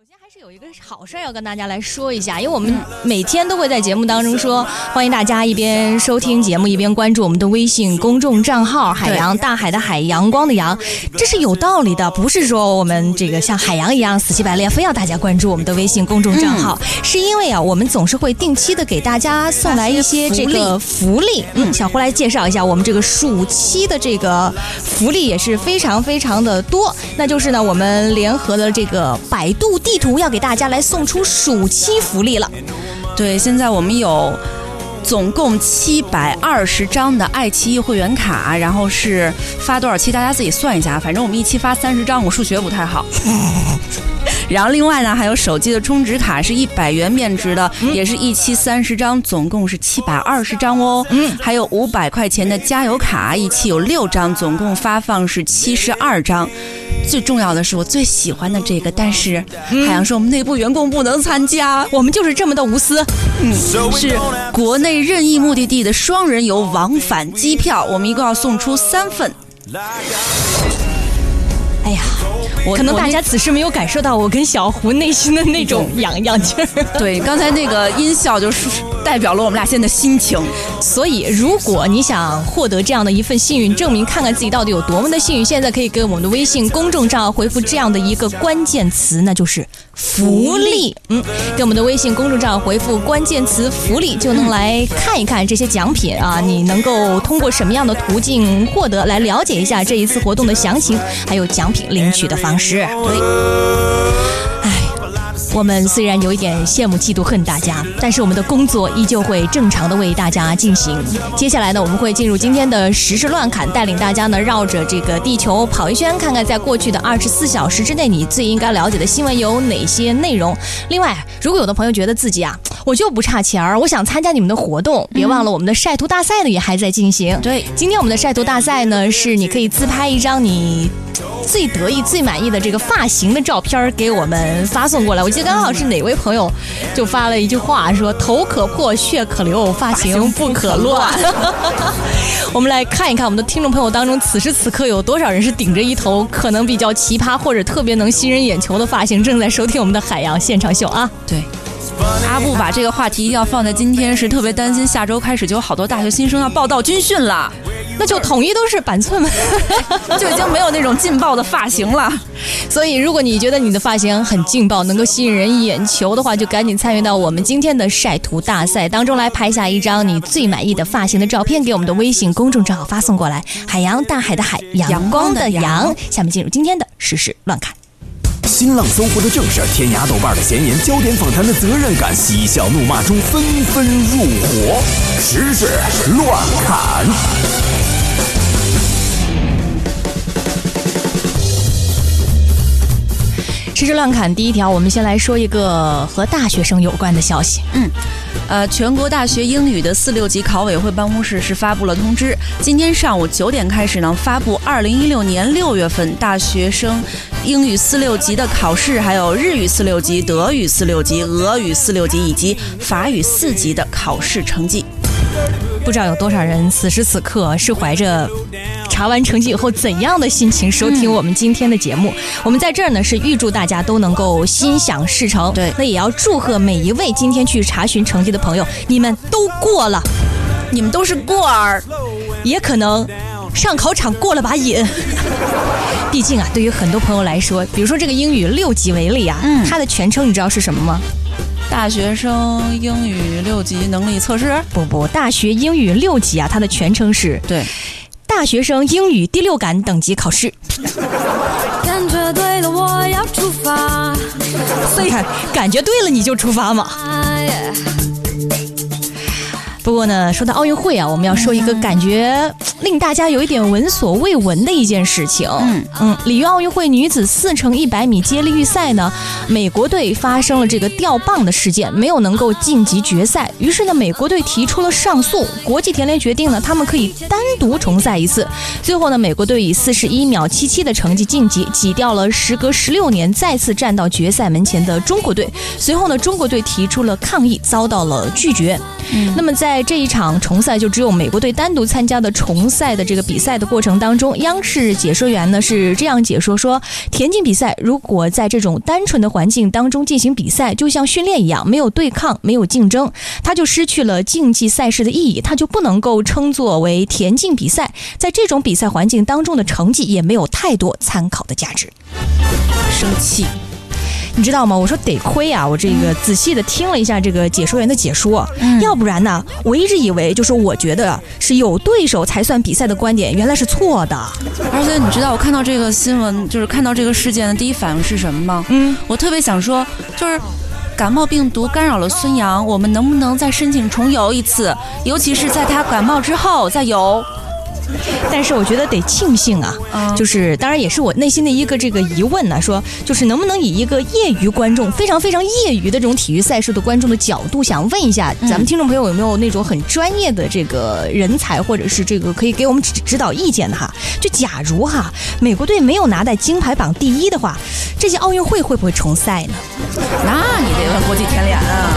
首先还是有一个好事儿要跟大家来说一下，因为我们每天都会在节目当中说，欢迎大家一边收听节目一边关注我们的微信公众账号“海洋大海的海阳光的阳”，这是有道理的，不是说我们这个像海洋一样死乞白赖非要大家关注我们的微信公众账号，是因为啊，我们总是会定期的给大家送来一些这个福利。嗯，小胡来介绍一下我们这个暑期的这个福利也是非常非常的多，那就是呢，我们联合了这个百度地图要给大家来送出暑期福利了。对，现在我们有总共七百二十张的爱奇艺会员卡，然后是发多少期，大家自己算一下。反正我们一期发三十张，我数学不太好。然后另外呢，还有手机的充值卡是一百元面值的，也是一期三十张，总共是七百二十张哦。嗯，还有五百块钱的加油卡，一期有六张，总共发放是七十二张。最重要的是我最喜欢的这个，但是海洋说我们内部员工不能参加，我们就是这么的无私。嗯，是国内任意目的地的双人游往返机票，我们一共要送出三份。哎呀，我可能大家此时没有感受到我跟小胡内心的那种痒痒劲儿。对刚才那个音效就是代表了我们俩现在的心情。所以，如果你想获得这样的一份幸运证明，看看自己到底有多么的幸运，现在可以给我们的微信公众账号回复这样的一个关键词，那就是福利。嗯，给我们的微信公众账号回复关键词“福利”，就能来看一看这些奖品啊，你能够通过什么样的途径获得，来了解一下这一次活动的详情，还有奖品领取的方式。对。唉，我们虽然有一点羡慕、嫉妒、恨大家，但是我们的工作依旧会正常的为大家进行。接下来呢，我们会进入今天的时事乱侃，带领大家呢绕着这个地球跑一圈，看看在过去的二十四小时之内，你最应该了解的新闻有哪些内容。另外，如果有的朋友觉得自己啊，我就不差钱儿，我想参加你们的活动，别忘了我们的晒图大赛呢也还在进行。对，今天我们的晒图大赛呢，是你可以自拍一张你最得意、最满意的这个发型的照片儿给我们发送过来。我记得刚好是哪位朋友就发了一句话说：“头可破，血可流，发型不可乱。” 我们来看一看我们的听众朋友当中，此时此刻有多少人是顶着一头可能比较奇葩或者特别能吸人眼球的发型，正在收听我们的海洋现场秀啊！对。阿布把这个话题一定要放在今天，是特别担心下周开始就有好多大学新生要报到军训了，那就统一都是板寸们。就已经没有那种劲爆的发型了。所以，如果你觉得你的发型很劲爆，能够吸引人眼球的话，就赶紧参与到我们今天的晒图大赛当中来，拍下一张你最满意的发型的照片，给我们的微信公众账号发送过来。海洋，大海的海，阳光的阳。下面进入今天的时事乱侃。新浪搜狐的正事，天涯豆瓣的闲言，焦点访谈的责任感，嬉笑怒骂中纷纷入伙，时事乱侃。时事乱侃第一条，我们先来说一个和大学生有关的消息。嗯呃，全国大学英语的四六级考委会办公室是发布了通知，今天上午九点开始呢，发布二零一六年六月份大学生英语四六级的考试，还有日语四六级、德语四六级、俄语四六级以及法语四级的考试成绩。不知道有多少人此时此刻是怀着查完成绩以后怎样的心情收听我们今天的节目。我们在这儿呢是预祝大家都能够心想事成，对那也要祝贺每一位今天去查询成绩的朋友，你们都过了，你们都是过儿，也可能上考场过了把瘾。毕竟啊，对于很多朋友来说，比如说这个英语六级为例啊，嗯它的全称你知道是什么吗？大学生英语六级能力测试。不不，大学英语六级啊，它的全称是对，大学生英语第六感等级考试。感觉对了，我要出发。所以看，感觉对了你就出发嘛。哎不过呢，说到奥运会啊，我们要说一个感觉令大家有一点闻所未闻的一件事情。嗯嗯，里约奥运会女子四乘一百米接力预赛呢，美国队发生了这个掉棒的事件，没有能够晋级决赛。于是呢，美国队提出了上诉，国际田联决定呢，他们可以单独重赛一次。最后呢，美国队以四十一秒七七的成绩晋级，挤掉了时隔十六年再次站到决赛门前的中国队。随后呢，中国队提出了抗议，遭到了拒绝。那么在这一场重赛，就只有美国队单独参加的重赛的这个比赛的过程当中，央视解说员呢是这样解说说，田径比赛如果在这种单纯的环境当中进行比赛，就像训练一样，没有对抗，没有竞争，它就失去了竞技赛事的意义，它就不能够称作为田径比赛。在这种比赛环境当中的成绩也没有太多参考的价值。生气。你知道吗？我说得亏啊，我这个仔细的听了一下这个解说员的解说，要不然呢，我一直以为就是我觉得是有对手才算比赛的观点，原来是错的。而且你知道我看到这个新闻，就是看到这个事件的第一反应是什么吗？嗯，我特别想说，就是感冒病毒干扰了孙杨，我们能不能再申请重游一次？尤其是在他感冒之后再游。但是我觉得得庆幸啊，嗯就是当然也是我内心的一个这个疑问呢、说就是能不能以一个业余观众非常非常业余的这种体育赛事的观众的角度，想问一下咱们听众朋友有没有那种很专业的这个人才，或者是这个可以给我们指指导意见的哈？就假如哈美国队没有拿在金牌榜第一的话，这届奥运会会不会重赛呢？那你得问国际田联啊。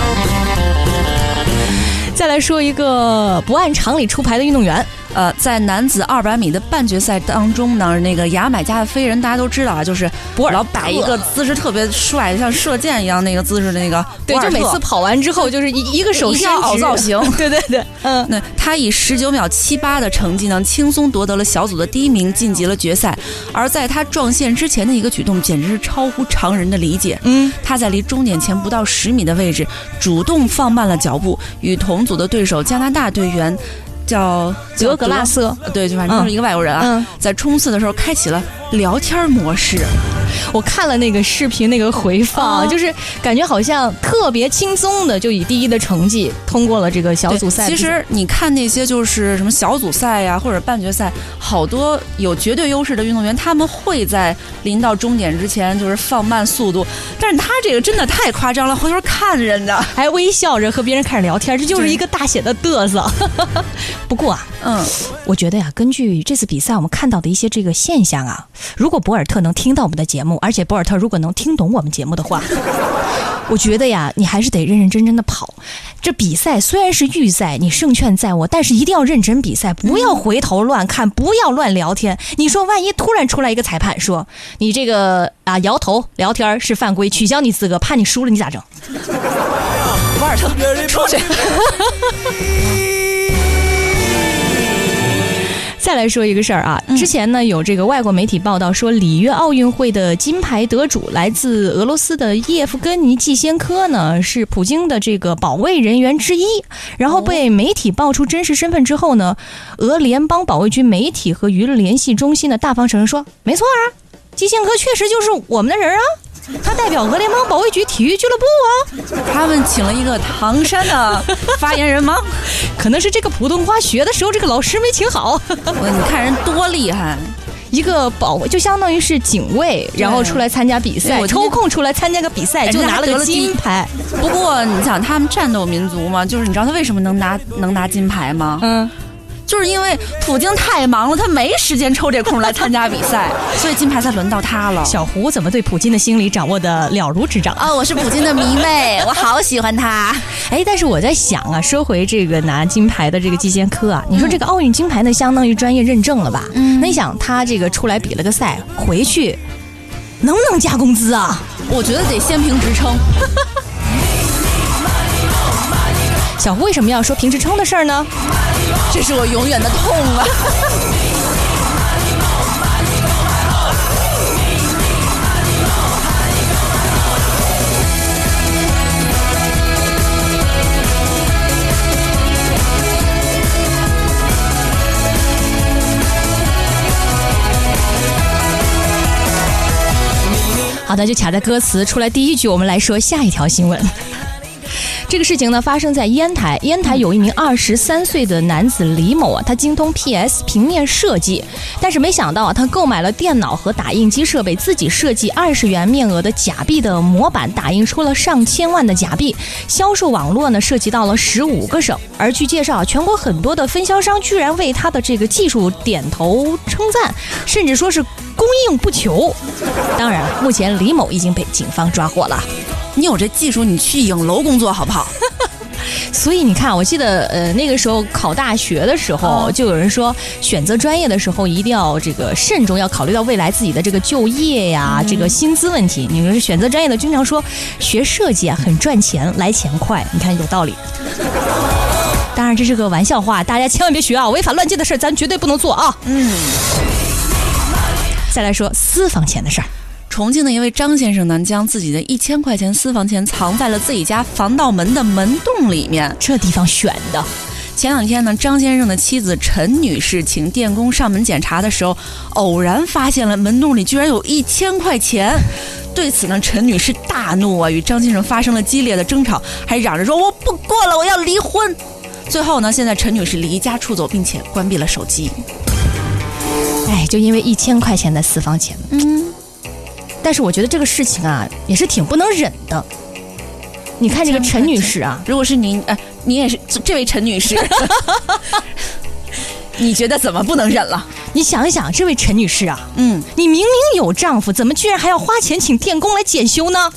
再来说一个不按常理出牌的运动员，呃，在男子二百米的半决赛当中呢，那个牙买加的飞人大家都知道啊，就是博尔老摆一个姿势特别帅，像射箭一样那个姿势的那个对，博尔特就每次跑完之后就是一一个手一定要凹造型 对对对，嗯。那他以十九秒七八的成绩呢，轻松夺得了小组的第一名，晋级了决赛。而在他撞线之前的一个举动，简直是超乎常人的理解。嗯，他在离终点前不到十米的位置，主动放慢了脚步，与同组的对手加拿大队员叫德格拉瑟，对，就反正就是一个外国人啊，嗯在冲刺的时候开启了聊天模式。我看了那个视频那个回放，啊就是感觉好像特别轻松的就以第一的成绩通过了这个小组赛。其实你看那些就是什么小组赛呀、或者半决赛，好多有绝对优势的运动员，他们会在临到终点之前就是放慢速度，但是他这个真的太夸张了，回头看人家，还微笑着和别人开始聊天，这就是一个大写的嘚瑟。不过啊，嗯，我觉得呀，根据这次比赛我们看到的一些这个现象啊，如果博尔特能听到我们的节目，而且博尔特如果能听懂我们节目的话，我觉得呀，你还是得认认真真的跑。这比赛虽然是预赛，你胜券在握，但是一定要认真比赛，不要回头乱看，不要乱聊天。你说万一突然出来一个裁判说你这个啊摇头聊天是犯规，取消你资格，判你输了，你咋整？博尔特出去。再来说一个事儿啊，之前呢有这个外国媒体报道说，里约奥运会的金牌得主来自俄罗斯的叶夫根尼季先科呢，是普京的这个保卫人员之一。然后被媒体爆出真实身份之后呢，俄联邦保卫军媒体和舆论联系中心呢大方承认说，没错啊，季先科确实就是我们的人啊，他代表俄联邦保卫局体育俱乐部啊。他们请了一个唐山的 发言人吗？可能是这个普通话学的时候，这个老师没请好。我你看人多厉害，一个保卫就相当于是警卫，然后出来参加比赛，我抽空出来参加个比赛，就拿了个金牌。不过你想，他们战斗民族嘛，就是你知道他为什么能拿能拿金牌吗？嗯，就是因为普京太忙了，他没时间抽这空来参加比赛，所以金牌才轮到他了。小胡怎么对普京的心理掌握的了如指掌？啊、我是普京的迷妹，我好喜欢他。哎，但是我在想啊，说回这个拿金牌的这个季先科啊，你说这个奥运金牌呢，相当于专业认证了吧？嗯那你想他这个出来比了个赛，回去能不能加工资啊？我觉得得先评职称，小胡为什么要说评职称的事儿呢？这是我永远的痛啊！好的，就卡在歌词出来第一句，我们来说下一条新闻。这个事情呢，发生在烟台。烟台有一名二十三岁的男子李某啊，他精通 PS 平面设计，但是没想到啊，他购买了电脑和打印机设备，自己设计二十元面额的假币的模板，打印出了上千万的假币，销售网络呢涉及到了十五个省。而据介绍，全国很多的分销商居然为他的这个技术点头称赞，甚至说是供应不求。当然，目前李某已经被警方抓获了。你有这技术，你去影楼工作好不好？所以你看，我记得呃那个时候考大学的时候，哦就有人说选择专业的时候一定要这个慎重，要考虑到未来自己的这个就业呀、嗯这个薪资问题。你们选择专业的经常说学设计啊很赚钱，来钱快，你看有道理。当然这是个玩笑话，大家千万别学啊！违法乱纪的事儿咱绝对不能做啊！嗯，再来说私房钱的事儿。重庆的一位张先生呢，将自己的一千块钱私房钱藏在了自己家防盗门的门洞里面。这地方选的，前两天呢，张先生的妻子陈女士请电工上门检查的时候，偶然发现了门洞里居然有一千块钱。对此呢，陈女士大怒啊，与张先生发生了激烈的争吵，还嚷着说我不过了，我要离婚。最后呢，现在陈女士离家出走，并且关闭了手机。哎，就因为一千块钱的私房钱。嗯，但是我觉得这个事情啊，也是挺不能忍的。你看这个陈女士啊，如果是您，呃，你也是这位陈女士，你觉得怎么不能忍了？你想一想，这位陈女士啊，嗯，你明明有丈夫，怎么居然还要花钱请电工来检修呢？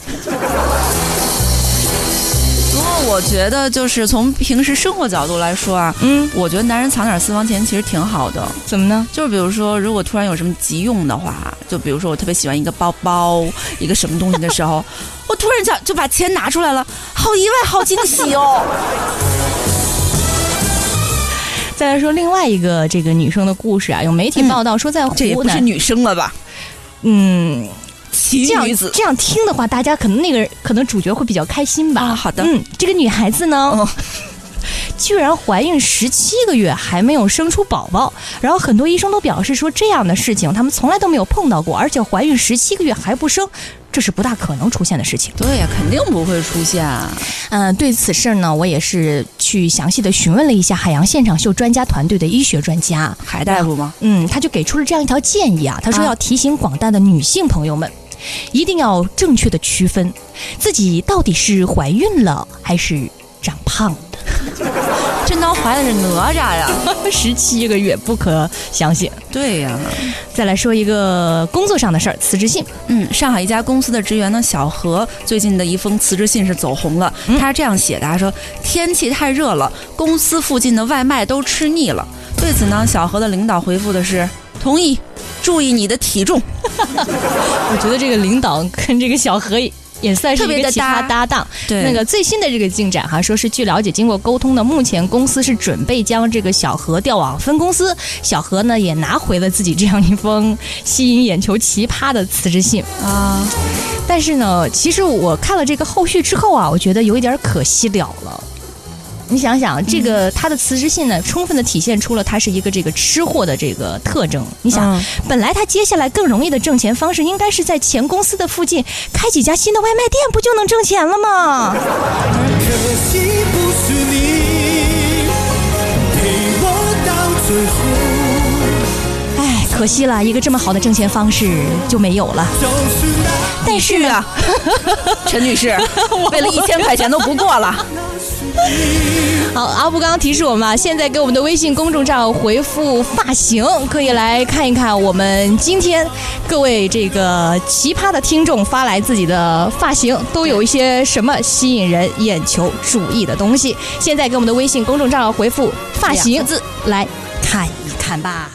我觉得就是从平时生活角度来说啊，嗯，我觉得男人藏点私房钱其实挺好的。怎么呢？就是比如说，如果突然有什么急用的话，就比如说我特别喜欢一个包包、一个什么东西的时候，我突然想就把钱拿出来了，好意外，好惊喜哦！再来说另外一个这个女生的故事啊，有媒体报道说在湖南，这也不是女生了吧？嗯，奇这样女子这样听的话，大家可能那个可能主角会比较开心吧。啊好的嗯，这个女孩子呢，哦 居然怀孕十七个月还没有生出宝宝，然后很多医生都表示说这样的事情他们从来都没有碰到过，而且怀孕十七个月还不生，这是不大可能出现的事情。对呀，肯定不会出现。啊嗯、对此事呢，我也是去详细的询问了一下海洋现场秀专家团队的医学专家。海大夫吗？嗯，他就给出了这样一条建议啊，他说啊要提醒广大的女性朋友们，一定要正确的区分自己到底是怀孕了还是长胖的。真当怀的是哪吒呀？十七个月，不可相信。对呀，再来说一个工作上的事儿，辞职信。嗯，上海一家公司的职员呢，小何最近的一封辞职信是走红了。他是这样写的：他说天气太热了，公司附近的外卖都吃腻了。对此呢，小何的领导回复的是同意，注意你的体重。我觉得这个领导跟这个小何也算是特别的一个奇葩搭搭档。对那个最新的这个进展哈，说是据了解，经过沟通呢，目前公司是准备将这个小何调往分公司。小何呢也拿回了自己这样一封吸引眼球、奇葩的辞职信。啊，但是呢，其实我看了这个后续之后啊，我觉得有一点可惜了了。你想想，这个他的辞职信呢，充分的体现出了他是一个这个吃货的这个特征。你想，嗯本来他接下来更容易的挣钱方式，应该是在前公司的附近开几家新的外卖店，不就能挣钱了吗？可惜不可惜了，一个这么好的挣钱方式就没有了。但是，啊，陈女士，为了一千块钱都不过了。好，阿布刚刚提示我们啊，现在给我们的微信公众账号回复“发型”，可以来看一看我们今天各位这个奇葩的听众发来自己的发型，都有一些什么吸引人眼球注意的东西。现在给我们的微信公众账号回复“发型”字来看一看吧。